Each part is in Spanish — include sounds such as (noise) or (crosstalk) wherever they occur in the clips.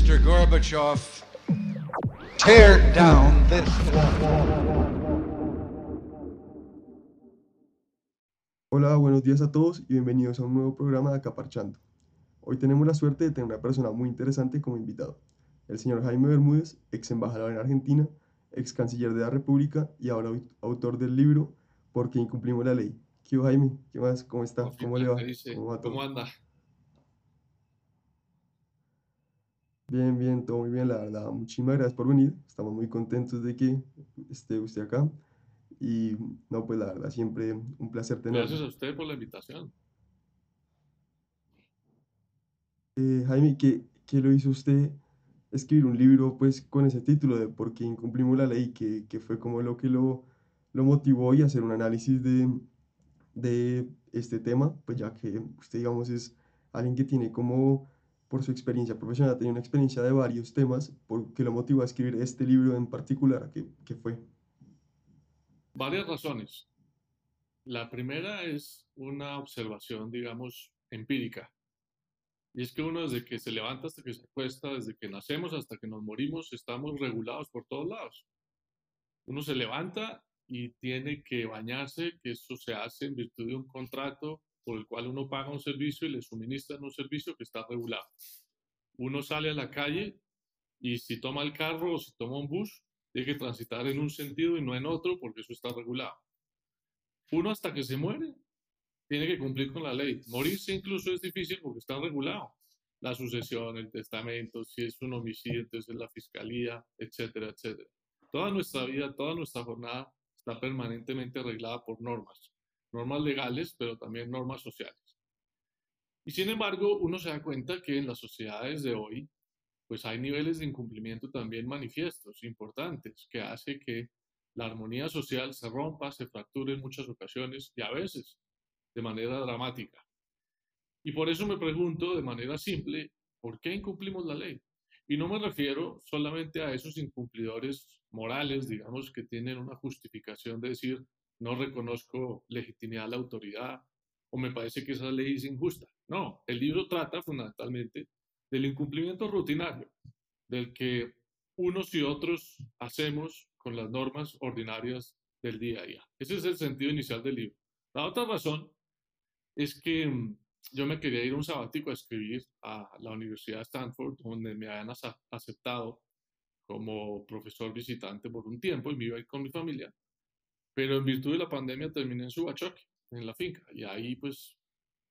Mr. Gorbachev, tear down this Hola, buenos días a todos y bienvenidos a un nuevo programa de Acaparchando. Hoy tenemos la suerte de tener una persona muy interesante como invitado, el señor Jaime Bermúdez, ex embajador en Argentina, ex canciller de la República y ahora autor del libro ¿Por qué incumplimos la ley? ¿Qué Jaime? ¿Qué más? ¿Cómo está? ¿Cómo le va? ¿Cómo, anda? Bien, bien, todo muy bien, la verdad. Muchísimas gracias por venir. Estamos muy contentos de que esté usted acá. Y no, pues la verdad, siempre un placer tenerlo. Gracias a usted por la invitación. Eh, Jaime, ¿qué, ¿qué, lo hizo usted escribir un libro pues con ese título de por qué incumplimos la ley? ¿Qué, qué fue como lo que lo, lo motivó y hacer un análisis de, de este tema? Pues ya que usted, digamos, es alguien que tiene como, por su experiencia profesional, tiene una experiencia de varios temas, ¿por qué lo motivó a escribir este libro en particular? ¿Qué, qué fue? Varias razones. La primera es una observación, digamos, empírica. Y es que uno desde que se levanta hasta que se acuesta, desde que nacemos hasta que nos morimos, estamos regulados por todos lados. Uno se levanta y tiene que bañarse, que eso se hace en virtud de un contrato por el cual uno paga un servicio y le suministran un servicio que está regulado. Uno sale a la calle y si toma el carro o si toma un bus, tiene que transitar en un sentido y no en otro porque eso está regulado. Uno hasta que se muere tiene que cumplir con la ley. Morirse incluso es difícil porque está regulado. La sucesión, el testamento, si es un homicidio, entonces la fiscalía, etcétera, etcétera. Toda nuestra vida, toda nuestra jornada está permanentemente arreglada por normas. Normas legales, pero también normas sociales. Y sin embargo, uno se da cuenta que en las sociedades de hoy pues hay niveles de incumplimiento también manifiestos, importantes, que hace que la armonía social se rompa, se fracture en muchas ocasiones y a veces de manera dramática. Y por eso me pregunto de manera simple, ¿por qué incumplimos la ley? Y no me refiero solamente a esos incumplidores morales, digamos, que tienen una justificación de decir, no reconozco legitimidad a la autoridad o me parece que esa ley es injusta. No, el libro trata fundamentalmente del incumplimiento rutinario, del que unos y otros hacemos con las normas ordinarias del día a día. Ese es el sentido inicial del libro. La otra razón es que mm, yo me quería ir un sabático a escribir a la Universidad de Stanford, donde me habían aceptado como profesor visitante por un tiempo y me iba a ir con mi familia. Pero en virtud de la pandemia terminé en Subachoque, en la finca, y ahí pues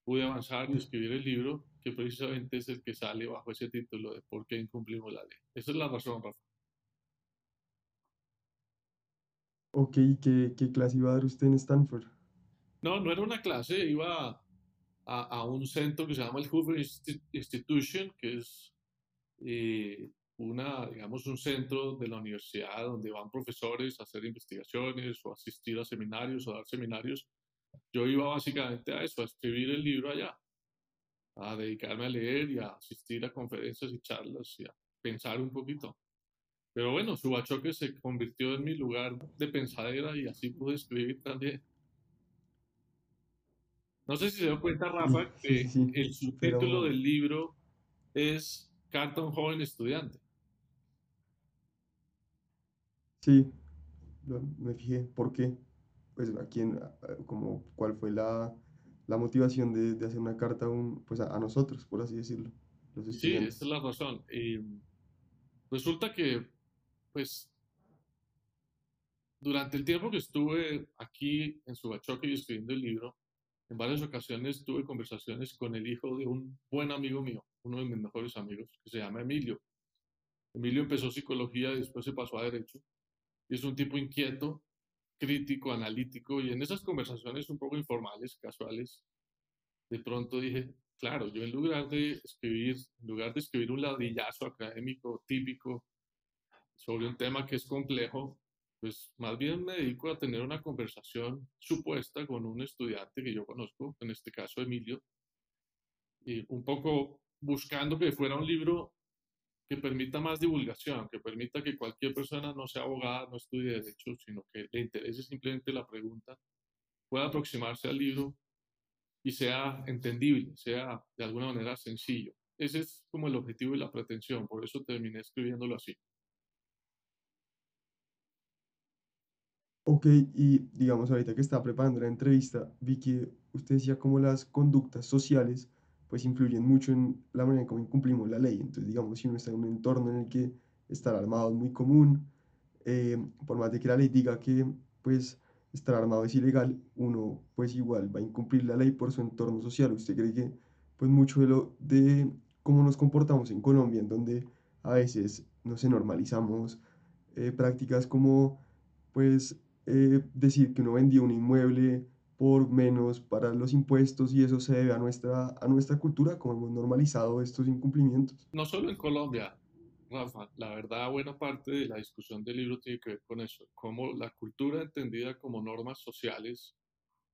pude avanzar y escribir el libro que precisamente es el que sale bajo ese título de ¿Por qué incumplimos la ley? Esa es la razón, Rafa. Ok, ¿qué, qué clase iba a dar usted en Stanford? No, no era una clase, iba a, a, un centro que se llama el Hoover Institution, que es eh, una, digamos, un centro de la universidad donde van profesores a hacer investigaciones o asistir a seminarios o dar seminarios. Yo iba básicamente a eso, a escribir el libro allá a dedicarme a leer y a asistir a conferencias y charlas y a pensar un poquito. Pero bueno, Subachoque se convirtió en mi lugar de pensadera y así pude escribir también. No sé si se dio cuenta, Rafa, que el subtítulo del libro es Carta a un joven estudiante. Sí, me fijé. ¿Por qué? Pues a quién, como, ¿cuál fue la, la motivación de, de, hacer una carta a, un, pues a, nosotros, por así decirlo. sí, esa es la razón. Resulta que, pues, durante el tiempo que estuve aquí en Subachoque y escribiendo el libro, en varias ocasiones tuve conversaciones con el hijo de un buen amigo mío, uno de mis mejores amigos, que se llama Emilio. Emilio empezó psicología y después se pasó a derecho. Es un tipo inquieto, crítico, analítico, y en esas conversaciones un poco informales, casuales, de pronto dije, claro, yo en lugar de escribir, en lugar de escribir un ladrillazo académico típico sobre un tema que es complejo, pues más bien me dedico a tener una conversación supuesta con un estudiante que yo conozco, en este caso Emilio, y un poco buscando que fuera un libro que permita más divulgación, que permita que cualquier persona no sea abogada, no estudie derecho, sino que le interese simplemente la pregunta, pueda aproximarse al libro y sea entendible, sea de alguna manera sencillo. ese es como el objetivo y la pretensión, por eso terminé escribiéndolo así. Ok, y digamos, ahorita que estaba preparando la entrevista, vi que usted decía cómo las conductas sociales pues influyen mucho en la manera en cómo incumplimos la ley. Entonces, digamos, si uno está en un entorno en el que estar armado es muy común, eh, por más de que la ley diga que pues estar armado es ilegal, uno pues igual va a incumplir la ley por su entorno social. ¿Usted cree que pues mucho de lo de cómo nos comportamos en Colombia, en donde a veces, no sé, normalizamos eh, prácticas como pues eh, decir que uno vendía un inmueble por menos para los impuestos y eso se debe a nuestra, a nuestra cultura, como hemos normalizado estos incumplimientos. No solo en Colombia, Rafa, la verdad buena parte de la discusión del libro tiene que ver con eso, cómo la cultura entendida como normas sociales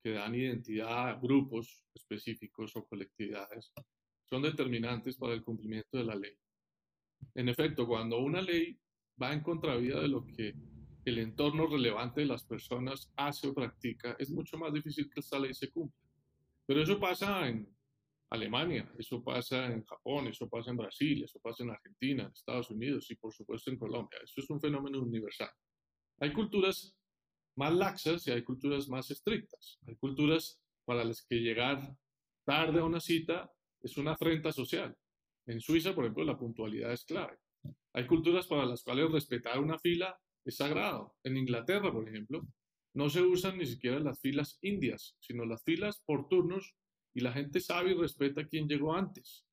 que dan identidad a grupos específicos o colectividades son determinantes para el cumplimiento de la ley. En efecto, cuando una ley va en contravía de lo que el entorno relevante de las personas hace o practica, es mucho más difícil que esta ley se cumpla. Pero eso pasa en Alemania, eso pasa en Japón, eso pasa en Brasil, eso pasa en Argentina, en Estados Unidos y por supuesto en Colombia. Eso es un fenómeno universal. Hay culturas más laxas y hay culturas más estrictas. Hay culturas para las que llegar tarde a una cita es una afrenta social. En Suiza, por ejemplo, la puntualidad es clave. Hay culturas para las cuales respetar una fila es sagrado. En Inglaterra, por ejemplo, no se usan ni siquiera las filas indias, sino las filas por turnos y la gente sabe y respeta a quien llegó antes.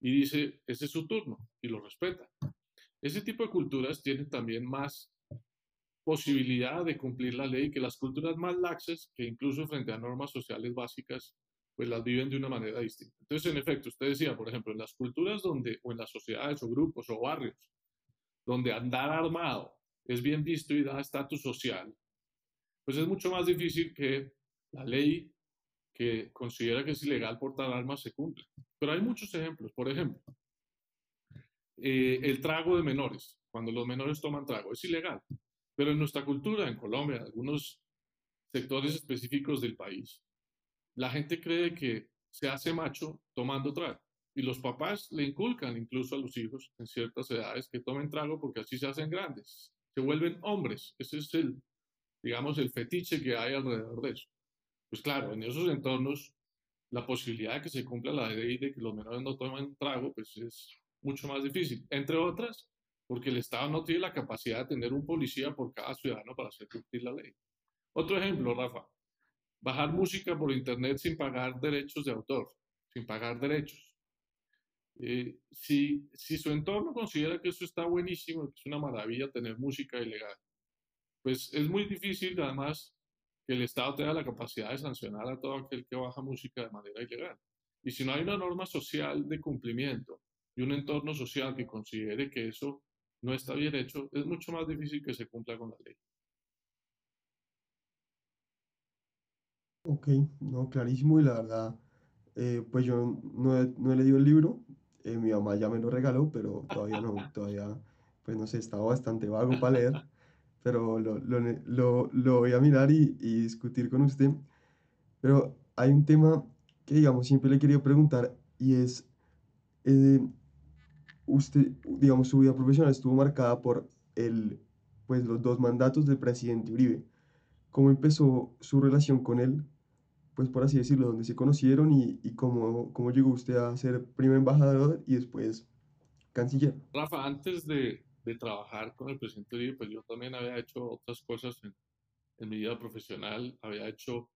Y dice, ese es su turno y lo respeta. Ese tipo de culturas tienen también más posibilidad de cumplir la ley que las culturas más laxas, que incluso frente a normas sociales básicas, pues las viven de una manera distinta. Entonces, en efecto, usted decía, por ejemplo, en las culturas donde, o en las sociedades o grupos o barrios, donde andar armado es bien visto y da estatus social, pues es mucho más difícil que la ley que considera que es ilegal portar armas se cumpla. Pero hay muchos ejemplos. Por ejemplo, eh, el trago de menores. Cuando los menores toman trago, es ilegal. Pero en nuestra cultura, en Colombia, en algunos sectores específicos del país, la gente cree que se hace macho tomando trago. Y los papás le inculcan incluso a los hijos en ciertas edades que tomen trago porque así se hacen grandes se vuelven hombres. Ese es el, digamos, el fetiche que hay alrededor de eso. Pues claro, en esos entornos, la posibilidad de que se cumpla la ley de que los menores no tomen trago, pues es mucho más difícil. Entre otras, porque el Estado no tiene la capacidad de tener un policía por cada ciudadano para hacer cumplir la ley. Otro ejemplo, Rafa, bajar música por Internet sin pagar derechos de autor, sin pagar derechos. Eh, si, si su entorno considera que eso está buenísimo, que es una maravilla tener música ilegal, pues es muy difícil además que el Estado tenga la capacidad de sancionar a todo aquel que baja música de manera ilegal. Y si no hay una norma social de cumplimiento y un entorno social que considere que eso no está bien hecho, es mucho más difícil que se cumpla con la ley. Ok, no, clarísimo y la verdad, eh, pues yo no he, no he leído el libro, eh, mi mamá ya me lo regaló, pero todavía no, todavía, pues no sé, estaba bastante vago para leer, pero lo, lo, lo, lo voy a mirar y, y, discutir con usted. Pero hay un tema que, digamos, siempre le he querido preguntar y es, eh, usted, digamos, su vida profesional estuvo marcada por el, pues, los dos mandatos del presidente Uribe. ¿Cómo empezó su relación con él? Pues por así decirlo, donde se conocieron y, y cómo, cómo llegó usted a ser primer embajador y después canciller. Rafa, antes de, de trabajar con el presidente Uribe, pues yo también había hecho otras cosas en, en mi vida profesional, había hecho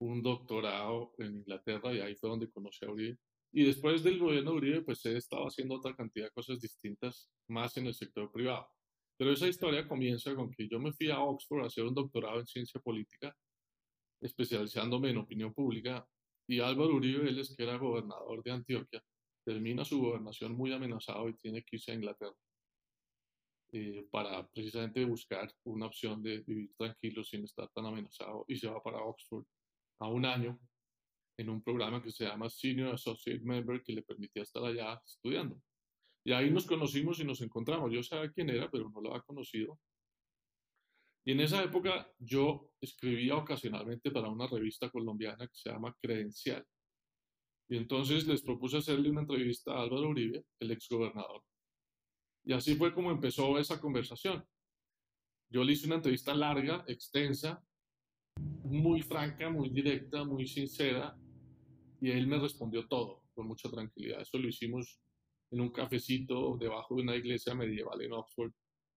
un doctorado en Inglaterra y ahí fue donde conocí a Uribe. Y después del gobierno de Uribe, pues he estado haciendo otra cantidad de cosas distintas, más en el sector privado. Pero esa historia comienza con que yo me fui a Oxford a hacer un doctorado en ciencia política especializándome en opinión pública, y Álvaro Uribe Vélez, que era gobernador de Antioquia, termina su gobernación muy amenazado y tiene que irse a Inglaterra eh, para precisamente buscar una opción de vivir tranquilo sin estar tan amenazado y se va para Oxford a un año en un programa que se llama Senior Associate Member que le permitía estar allá estudiando. Y ahí nos conocimos y nos encontramos. Yo sabía quién era, pero no lo había conocido. Y en esa época yo escribía ocasionalmente para una revista colombiana que se llama Credencial. Y entonces les propuse hacerle una entrevista a Álvaro Uribe, el exgobernador. Y así fue como empezó esa conversación. Yo le hice una entrevista larga, extensa, muy franca, muy directa, muy sincera, y él me respondió todo con mucha tranquilidad. Eso lo hicimos en un cafecito debajo de una iglesia medieval en Oxford,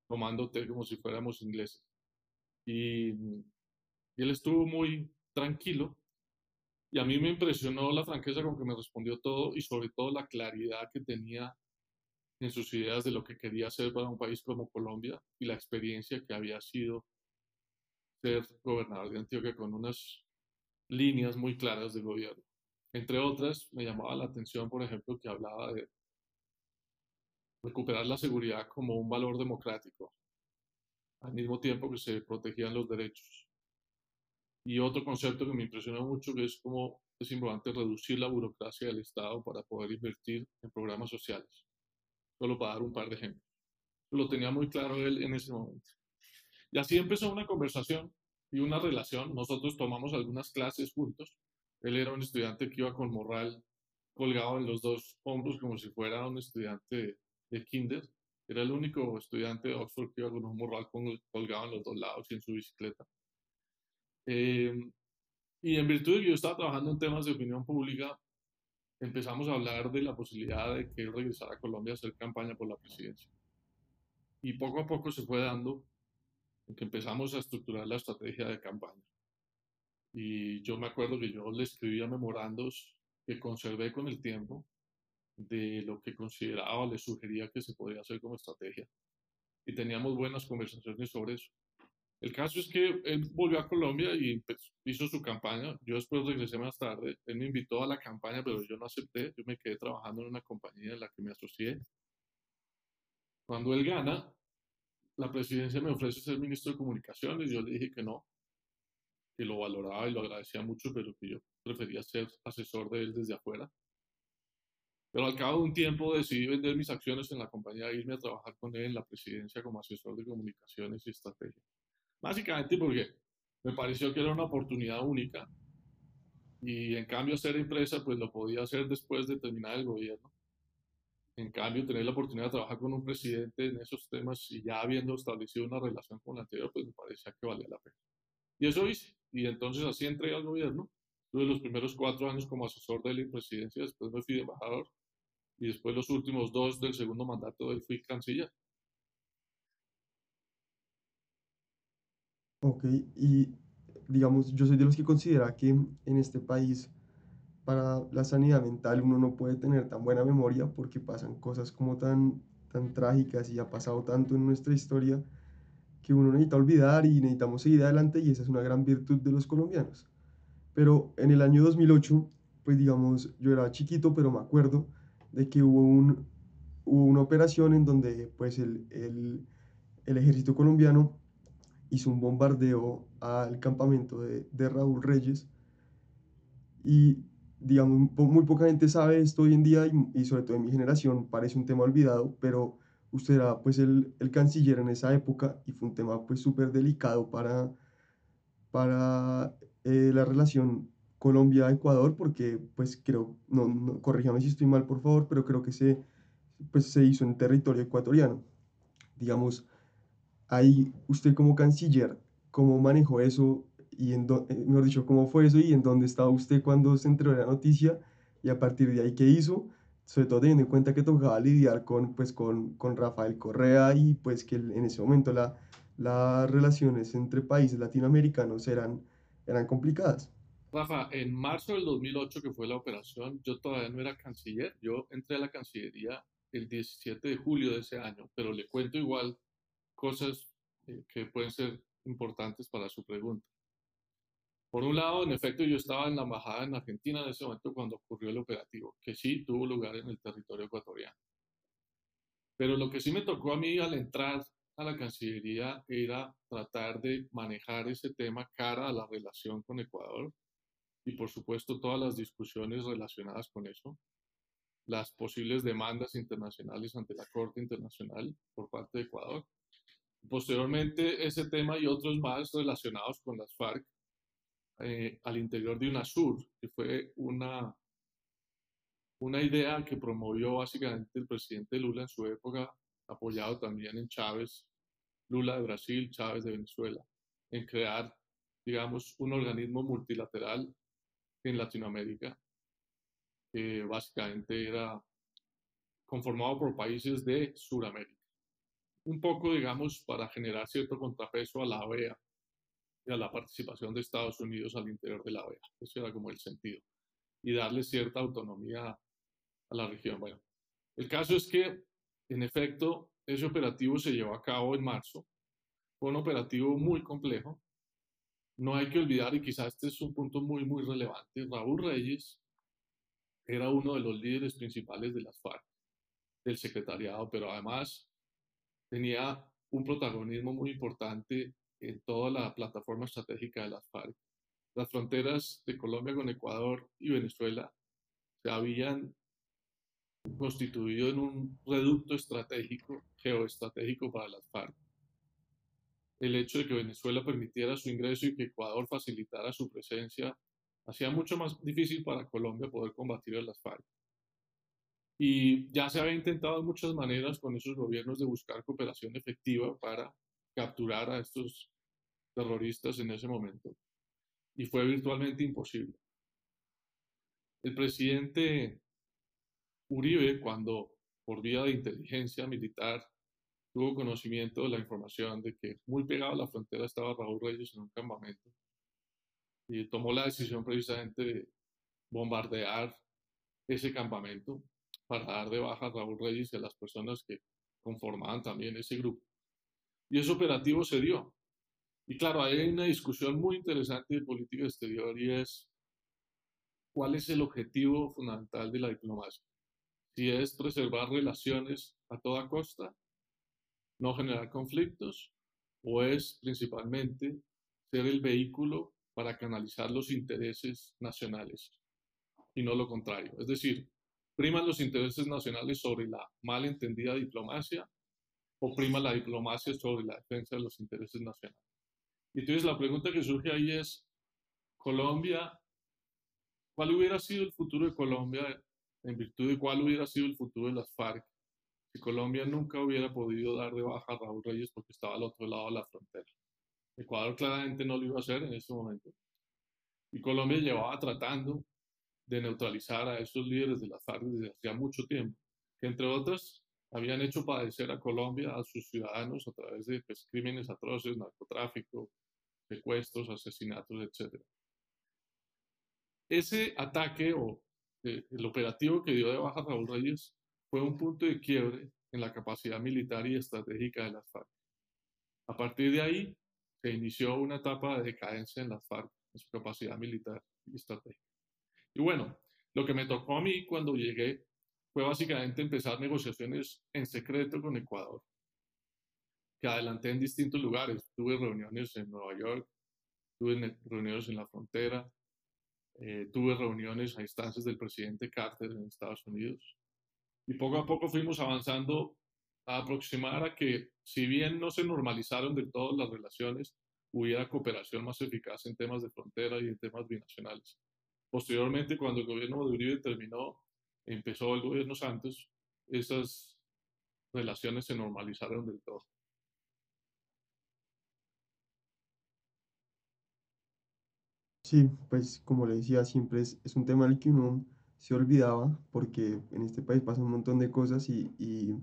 tomando té como si fuéramos ingleses. Y, él estuvo muy tranquilo y a mí me impresionó la franqueza con que me respondió todo y sobre todo la claridad que tenía en sus ideas de lo que quería hacer para un país como Colombia y la experiencia que había sido ser gobernador de Antioquia con unas líneas muy claras de gobierno. Entre otras, me llamaba la atención, por ejemplo, que hablaba de recuperar la seguridad como un valor democrático, al mismo tiempo que se protegían los derechos. Y otro concepto que me impresionó mucho que es cómo es importante reducir la burocracia del Estado para poder invertir en programas sociales. Solo para dar un par de ejemplos. Lo tenía muy claro él en ese momento. Y así empezó una conversación y una relación. Nosotros tomamos algunas clases juntos. Él era un estudiante que iba con morral colgado en los dos hombros como si fuera un estudiante de kinder. Era el único estudiante de Oxford que iba con un morral colgado en los dos lados y en su bicicleta. Em, y en virtud de que yo estaba trabajando en temas de opinión pública, empezamos a hablar de la posibilidad de que él regresara a Colombia a hacer campaña por la presidencia. Y poco a poco se fue dando que empezamos a estructurar la estrategia de campaña. Y yo me acuerdo que yo le escribía memorandos que conservé con el tiempo de lo que consideraba, le sugería que se podía hacer como estrategia. Y teníamos buenas conversaciones sobre eso. El caso es que él volvió a Colombia y hizo su campaña. Yo después regresé más tarde. Él me invitó a la campaña, pero yo no acepté. Yo me quedé trabajando en una compañía en la que me asocié. Cuando él gana, la presidencia me ofrece ser ministro de comunicaciones. Yo le dije que no, que lo valoraba y lo agradecía mucho, pero que yo prefería ser asesor de él desde afuera. Pero al cabo de un tiempo decidí vender mis acciones en la compañía e irme a trabajar con él en la presidencia como asesor de comunicaciones y estrategia. Básicamente porque me pareció que era una oportunidad única y en cambio ser empresa pues lo podía hacer después de terminar el gobierno. En cambio, tener la oportunidad de trabajar con un presidente en esos temas y ya habiendo establecido una relación con el anterior, pues me parecía que valía la pena. Y eso hice. Y entonces así entré al gobierno. Tuve los primeros cuatro años como asesor de la presidencia, después me fui de embajador y después los últimos dos del segundo mandato él fui canciller. Ok, y digamos, yo soy de los que considera que en este país para la sanidad mental uno no puede tener tan buena memoria porque pasan cosas como tan, tan trágicas y ha pasado tanto en nuestra historia que uno necesita olvidar y necesitamos seguir adelante y esa es una gran virtud de los colombianos. Pero en el año 2008, pues digamos, yo era chiquito, pero me acuerdo de que hubo, un, hubo una operación en donde pues el, el, el ejército colombiano hizo un bombardeo al campamento de, de Raúl Reyes. Y digamos, muy poca gente sabe esto hoy en día y, sobre todo en mi generación parece un tema olvidado, pero usted era pues el, el canciller en esa época y fue un tema pues súper delicado para, para eh, la relación Colombia-Ecuador porque pues creo, no, no, corríjame si estoy mal por favor, pero creo que se, pues, se hizo en territorio ecuatoriano. Digamos, ahí usted como canciller, ¿cómo manejó eso? Y en eh, mejor dicho, ¿cómo fue eso y en dónde estaba usted cuando se enteró de la noticia? Y a partir de ahí, ¿qué hizo? Sobre todo teniendo en cuenta que tocaba lidiar con, pues, con, con Rafael Correa y pues que en ese momento la, las relaciones entre países latinoamericanos eran, eran complicadas. Rafa, en marzo del 2008, que fue la operación, yo todavía no era canciller. Yo entré a la Cancillería el 17 de julio de ese año, pero le cuento igual cosas eh, que pueden ser importantes para su pregunta. Por un lado, en efecto, yo estaba en la embajada en Argentina en ese momento cuando ocurrió el operativo, que sí tuvo lugar en el territorio ecuatoriano. Pero lo que sí me tocó a mí al entrar a la Cancillería era tratar de manejar ese tema cara a la relación con Ecuador y por supuesto todas las discusiones relacionadas con eso, las posibles demandas internacionales ante la Corte Internacional por parte de Ecuador. Posteriormente, ese tema y otros más relacionados con las FARC eh, al interior de UNASUR, que fue una una idea que promovió básicamente el presidente Lula en su época, apoyado también en Chávez, Lula de Brasil, Chávez de Venezuela, en crear, digamos, un organismo multilateral en Latinoamérica, que básicamente era conformado por países de Sudamérica. Un poco, digamos, para generar cierto contrapeso a la OEA y a la participación de Estados Unidos al interior de la OEA. Eso era como el sentido. Y darle cierta autonomía a la región. Bueno, el caso es que, en efecto, ese operativo se llevó a cabo en marzo. Fue un operativo muy complejo. No hay que olvidar, y quizás este es un punto muy, muy relevante, Raúl Reyes era uno de los líderes principales de las FARC, del secretariado, pero además tenía un protagonismo muy importante en toda la plataforma estratégica de las FARC. Las fronteras de Colombia con Ecuador y Venezuela se habían constituido en un reducto estratégico, geoestratégico para las FARC. El hecho de que Venezuela permitiera su ingreso y que Ecuador facilitara su presencia hacía mucho más difícil para Colombia poder combatir a las. Y ya se había intentado de muchas maneras con esos gobiernos de buscar cooperación efectiva para capturar a estos terroristas en ese momento. Y fue virtualmente imposible. El presidente Uribe, cuando por vía de inteligencia militar tuvo conocimiento de la información de que muy pegado a la frontera estaba Raúl Reyes en un campamento, y tomó la decisión precisamente de bombardear ese campamento para dar de baja a Raúl Reyes y a las personas que conformaban también ese grupo. Y ese operativo se dio. Y claro, hay una discusión muy interesante de política exterior y es cuál es el objetivo fundamental de la diplomacia. Si es preservar relaciones a toda costa, no generar conflictos, o es principalmente ser el vehículo para canalizar los intereses nacionales y no lo contrario. Es decir, priman los intereses nacionales sobre la mal entendida diplomacia o prima la diplomacia sobre la defensa de los intereses nacionales. Y entonces la pregunta que surge ahí es, Colombia, ¿cuál hubiera sido el futuro de Colombia en virtud de cuál hubiera sido el futuro de las FARC Colombia nunca hubiera podido dar de baja a Raúl Reyes porque estaba al otro lado de la frontera? Ecuador claramente no lo iba a hacer en ese momento. Y Colombia llevaba tratando de neutralizar a esos líderes de las FARC desde hacía mucho tiempo, que entre otras habían hecho padecer a Colombia, a sus ciudadanos, a través de pues, crímenes atroces, narcotráfico, secuestros, asesinatos, etc. Ese ataque o eh, el operativo que dio de baja Raúl Reyes fue un punto de quiebre en la capacidad militar y estratégica de las FARC. A partir de ahí, se inició una etapa de decadencia en las FARC, en su capacidad militar y estratégica. Y bueno, lo que me tocó a mí cuando llegué fue básicamente empezar negociaciones en secreto con Ecuador, que adelanté en distintos lugares. Tuve reuniones en Nueva York, tuve reuniones en la frontera, eh, tuve reuniones a instancias del presidente Carter en Estados Unidos. Y poco a poco fuimos avanzando a aproximar a que, si bien no se normalizaron del todo las relaciones, hubiera cooperación más eficaz en temas de frontera y en temas binacionales. Posteriormente, cuando el gobierno de Uribe terminó, empezó el gobierno Santos, esas relaciones se normalizaron del todo. Sí, pues como le decía, siempre es, es un tema que uno se olvidaba porque en este país pasa un montón de cosas y, y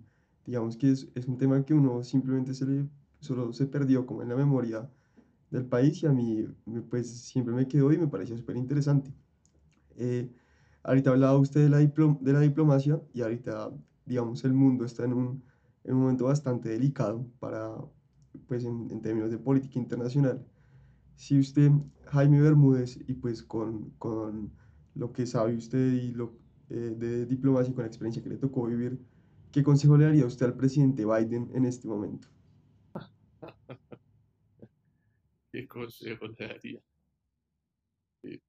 digamos que es, es, un tema que uno simplemente se le, solo se perdió como en la memoria del país y a mí pues siempre me quedó y me pareció súper interesante. Eh, ahorita hablaba usted de la, de la diplomacia y ahorita digamos el mundo está en un, en un momento bastante delicado para pues en, en, términos de política internacional. Si usted, Jaime Bermúdez, y pues con, con lo que sabe usted y lo eh, de diplomacia y con la experiencia que le tocó vivir, ¿Qué consejo le daría usted al presidente Biden en este momento? (laughs) ¿Qué consejo le daría?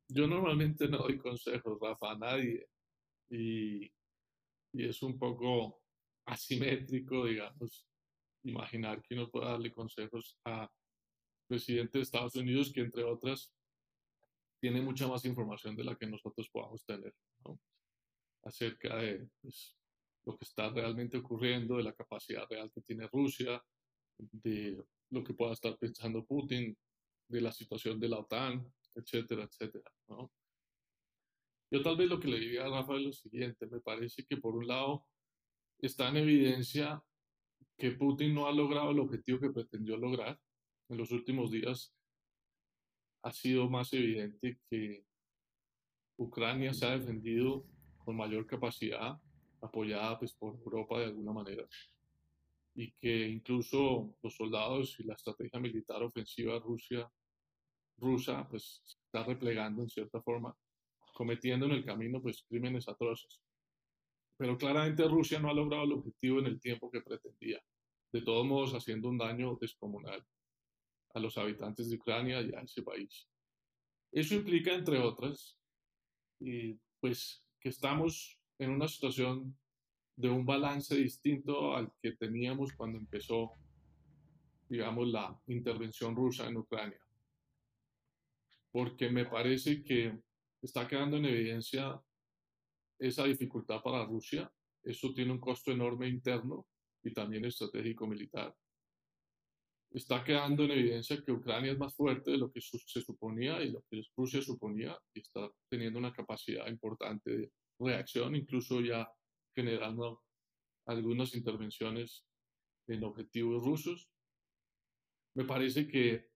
Yo normalmente no doy consejos, Rafa, a nadie. Y, y es un poco asimétrico, digamos, imaginar que uno pueda darle consejos a presidente de Estados Unidos que, entre otras, tiene mucha más información de la que nosotros podamos tener. ¿no? acerca de pues, lo que está realmente ocurriendo, de la capacidad real que tiene Rusia, de lo que pueda estar pensando Putin, de la situación de la OTAN, etcétera, etcétera. ¿no? Yo tal vez lo que le diría a Rafa es lo siguiente, me parece que por un lado está en evidencia que Putin no ha logrado el objetivo que pretendió lograr. En los últimos días ha sido más evidente que Ucrania se ha defendido con mayor capacidad, apoyada pues, por Europa de alguna manera, y que incluso los soldados y la estrategia militar ofensiva Rusia, rusa pues, se está replegando en cierta forma, cometiendo en el camino pues, crímenes atroces. Pero claramente Rusia no ha logrado el objetivo en el tiempo que pretendía, de todos modos haciendo un daño descomunal a los habitantes de Ucrania y a ese país. Eso implica, entre otras, pues que estamos en una situación de un balance distinto al que teníamos cuando empezó, digamos, la intervención rusa en Ucrania. Porque me parece que está quedando en evidencia esa dificultad para Rusia. Eso tiene un costo enorme interno y también estratégico militar está quedando en evidencia que Ucrania es más fuerte de lo que se suponía y lo que Rusia suponía y está teniendo una capacidad importante de reacción, incluso ya generando algunas intervenciones en objetivos rusos. Me parece que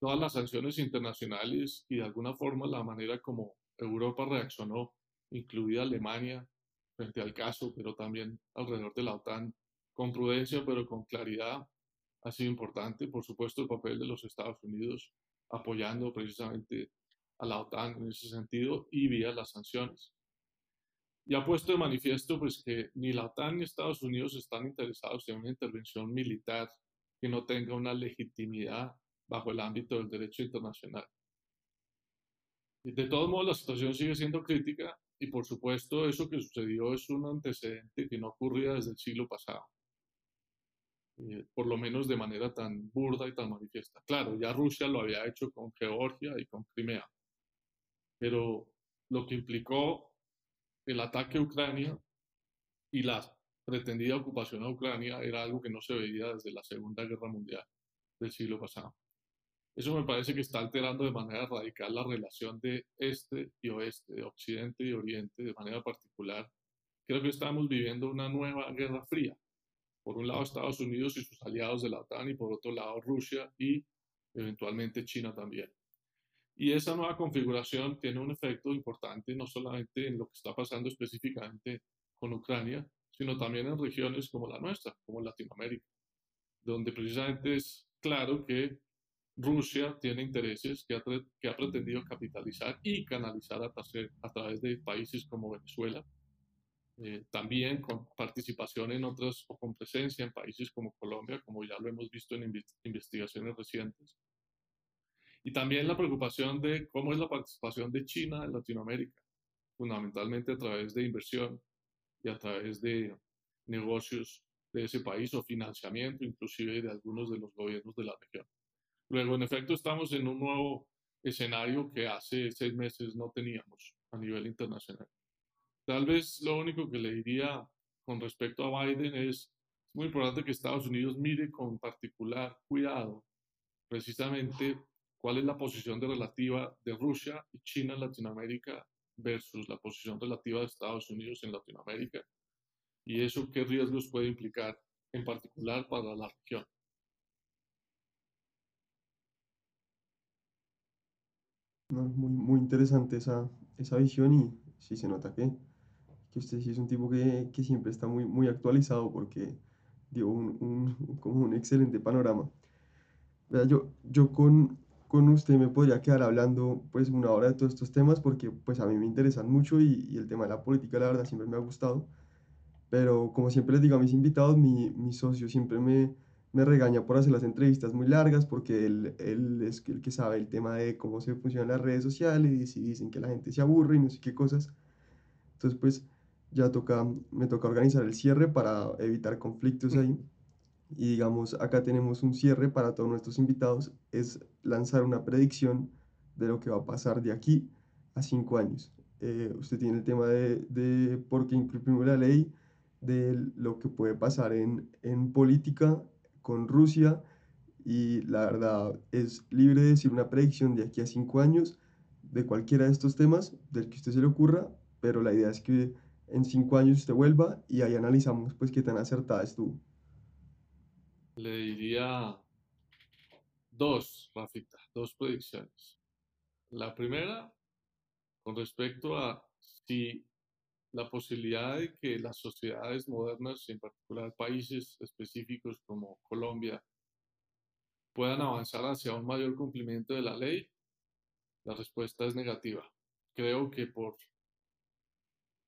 todas las sanciones internacionales y de alguna forma la manera como Europa reaccionó, incluida Alemania, frente al caso, pero también alrededor de la OTAN, con prudencia pero con claridad, ha sido importante. Por supuesto, el papel de los Estados Unidos apoyando precisamente a la OTAN en ese sentido y vía las sanciones. Y ha puesto de manifiesto pues, que ni la OTAN ni Estados Unidos están interesados en una intervención militar que no tenga una legitimidad bajo el ámbito del derecho internacional. Y de todos modos, la situación sigue siendo crítica y por supuesto eso que sucedió es un antecedente que no ocurría desde el siglo pasado. Eh, por lo menos de manera tan burda y tan manifiesta. Claro, ya Rusia lo había hecho con Georgia y con Crimea, pero lo que implicó el ataque a Ucrania y la pretendida ocupación a Ucrania era algo que no se veía desde la Segunda Guerra Mundial del siglo pasado. Eso me parece que está alterando de manera radical la relación de este y oeste, de occidente y oriente, de manera particular. Creo que estamos viviendo una nueva guerra fría, por un lado Estados Unidos y sus aliados de la OTAN y por otro lado Rusia y eventualmente China también. Y esa nueva configuración tiene un efecto importante no solamente en lo que está pasando específicamente con Ucrania, sino también en regiones como la nuestra, como Latinoamérica, donde precisamente es claro que Rusia tiene intereses que ha, que ha pretendido capitalizar y canalizar a, a través de países como Venezuela, eh, también con participación en otras o con presencia en países como Colombia, como ya lo hemos visto en investigaciones recientes. Y también la preocupación de cómo es la participación de China en Latinoamérica, fundamentalmente a través de inversión y a través de negocios de ese país o financiamiento inclusive de algunos de los gobiernos de la región. Luego, en efecto, estamos en un nuevo escenario que hace seis meses no teníamos a nivel internacional. Tal vez lo único que le diría con respecto a Biden es, muy importante que Estados Unidos mire con particular cuidado precisamente cuál es la posición relativa de Rusia y China en Latinoamérica versus la posición relativa de Estados Unidos en Latinoamérica y eso qué riesgos puede implicar en particular para la región. muy, muy interesante esa, esa visión y sí se nota que que usted sí es un tipo que, que siempre está muy, muy actualizado porque dio un, un, como un excelente panorama. Yo, yo con, con usted me podría quedar hablando pues una hora de todos estos temas porque pues a mí me interesan mucho y, y el tema de la política la verdad siempre me ha gustado. Pero como siempre les digo a mis invitados, mi, mi socio siempre me, me regaña por hacer las entrevistas muy largas porque él, él, es el que sabe el tema de cómo se funcionan las redes sociales y si dicen que la gente se aburre y no sé qué cosas. Entonces, pues ya toca, me toca organizar el cierre para evitar conflictos ahí. Y digamos, acá tenemos un cierre para todos nuestros invitados, es lanzar una predicción de lo que va a pasar de aquí a cinco años. eh, usted tiene el tema de, de por qué incumplimos la ley, de lo que puede pasar en, en política con Rusia y la verdad es libre de decir una predicción de aquí a cinco años de cualquiera de estos temas, del que usted se le ocurra, pero la idea es que en cinco años usted vuelva y ahí analizamos pues qué tan acertada estuvo. Le diría dos, Rafita, dos predicciones. La primera, con respecto a si la posibilidad de que las sociedades modernas, en particular países específicos como Colombia, puedan avanzar hacia un mayor cumplimiento de la ley, la respuesta es negativa. Creo que por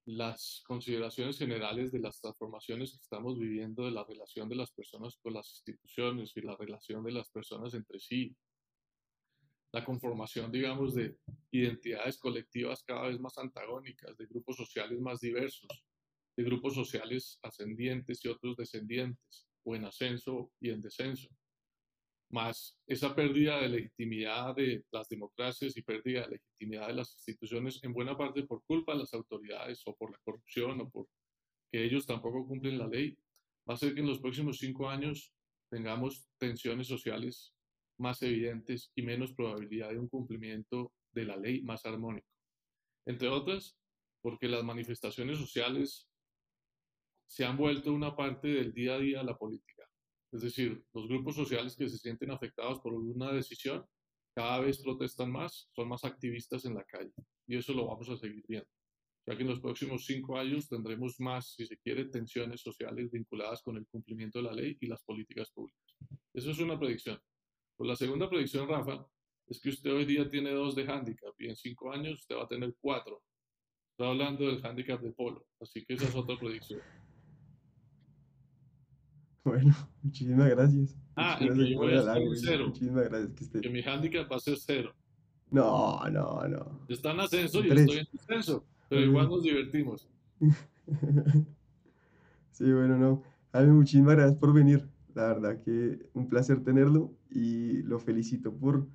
las consideraciones generales de las transformaciones que estamos viviendo de la relación de las personas con las instituciones y la relación de las personas entre sí, la conformación, digamos, de identidades colectivas cada vez más antagónicas, de grupos sociales más diversos, de grupos sociales ascendientes y otros descendientes, o en ascenso y en descenso más esa pérdida de legitimidad de las democracias y pérdida de legitimidad de las instituciones, en buena parte por culpa de las autoridades o por la corrupción o por que ellos tampoco cumplen la ley, va a hacer que en los próximos cinco años tengamos tensiones sociales más evidentes y menos probabilidad de un cumplimiento de la ley más armónico. Entre otras, porque las manifestaciones sociales se han vuelto una parte del día a día de la política. Es decir, los grupos sociales que se sienten afectados por una decisión cada vez protestan más, son más activistas en la calle. Y eso lo vamos a seguir viendo. Ya que en los próximos cinco años tendremos más, si se quiere, tensiones sociales vinculadas con el cumplimiento de la ley y las políticas públicas. Eso es una predicción. Pues la segunda predicción, Rafa, es que usted hoy día tiene dos de handicap y en cinco años usted va a tener cuatro. Está hablando del handicap de polo, así que esa es otra predicción. (laughs) Bueno, muchísimas gracias. Ah, Muchas y que yo voy a estar en cero. Muchísimas gracias que esté. Que mi handicap va a ser cero. No, no, no. Está en ascenso y yo estoy en descenso, pero igual nos divertimos. (laughs) Sí, bueno, no. Jaime, muchísimas gracias por venir. La verdad que un placer tenerlo y lo felicito por,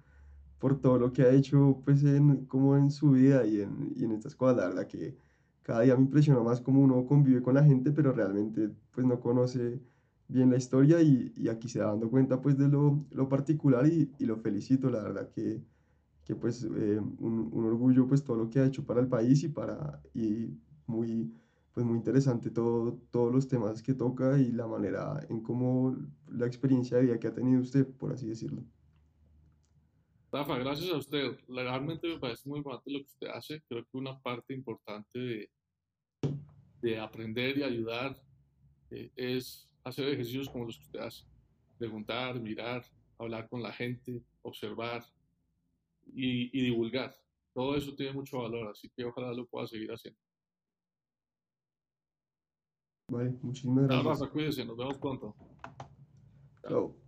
por todo lo que ha hecho pues en, como en su vida y en, y en estas cosas. La verdad que cada día me impresiona más cómo uno convive con la gente, pero realmente pues no conoce bien la historia y, y aquí se da dando cuenta pues de lo, lo particular y, y lo felicito. La verdad que, que pues eh, un, un orgullo pues todo lo que ha hecho para el país y para y muy pues muy interesante todo, todos los temas que toca y la manera en cómo la experiencia de vida que ha tenido usted, por así decirlo. Rafa, gracias a usted. Realmente me parece muy importante lo que usted hace. Creo que una parte importante de, de aprender y ayudar eh, es hacer ejercicios como los que usted hace. Preguntar, mirar, hablar con la gente, observar y, y divulgar. Todo eso tiene mucho valor, así que ojalá lo pueda seguir haciendo. Vale, muchísimas gracias. Rafa, cuídese, nos vemos pronto. Chao.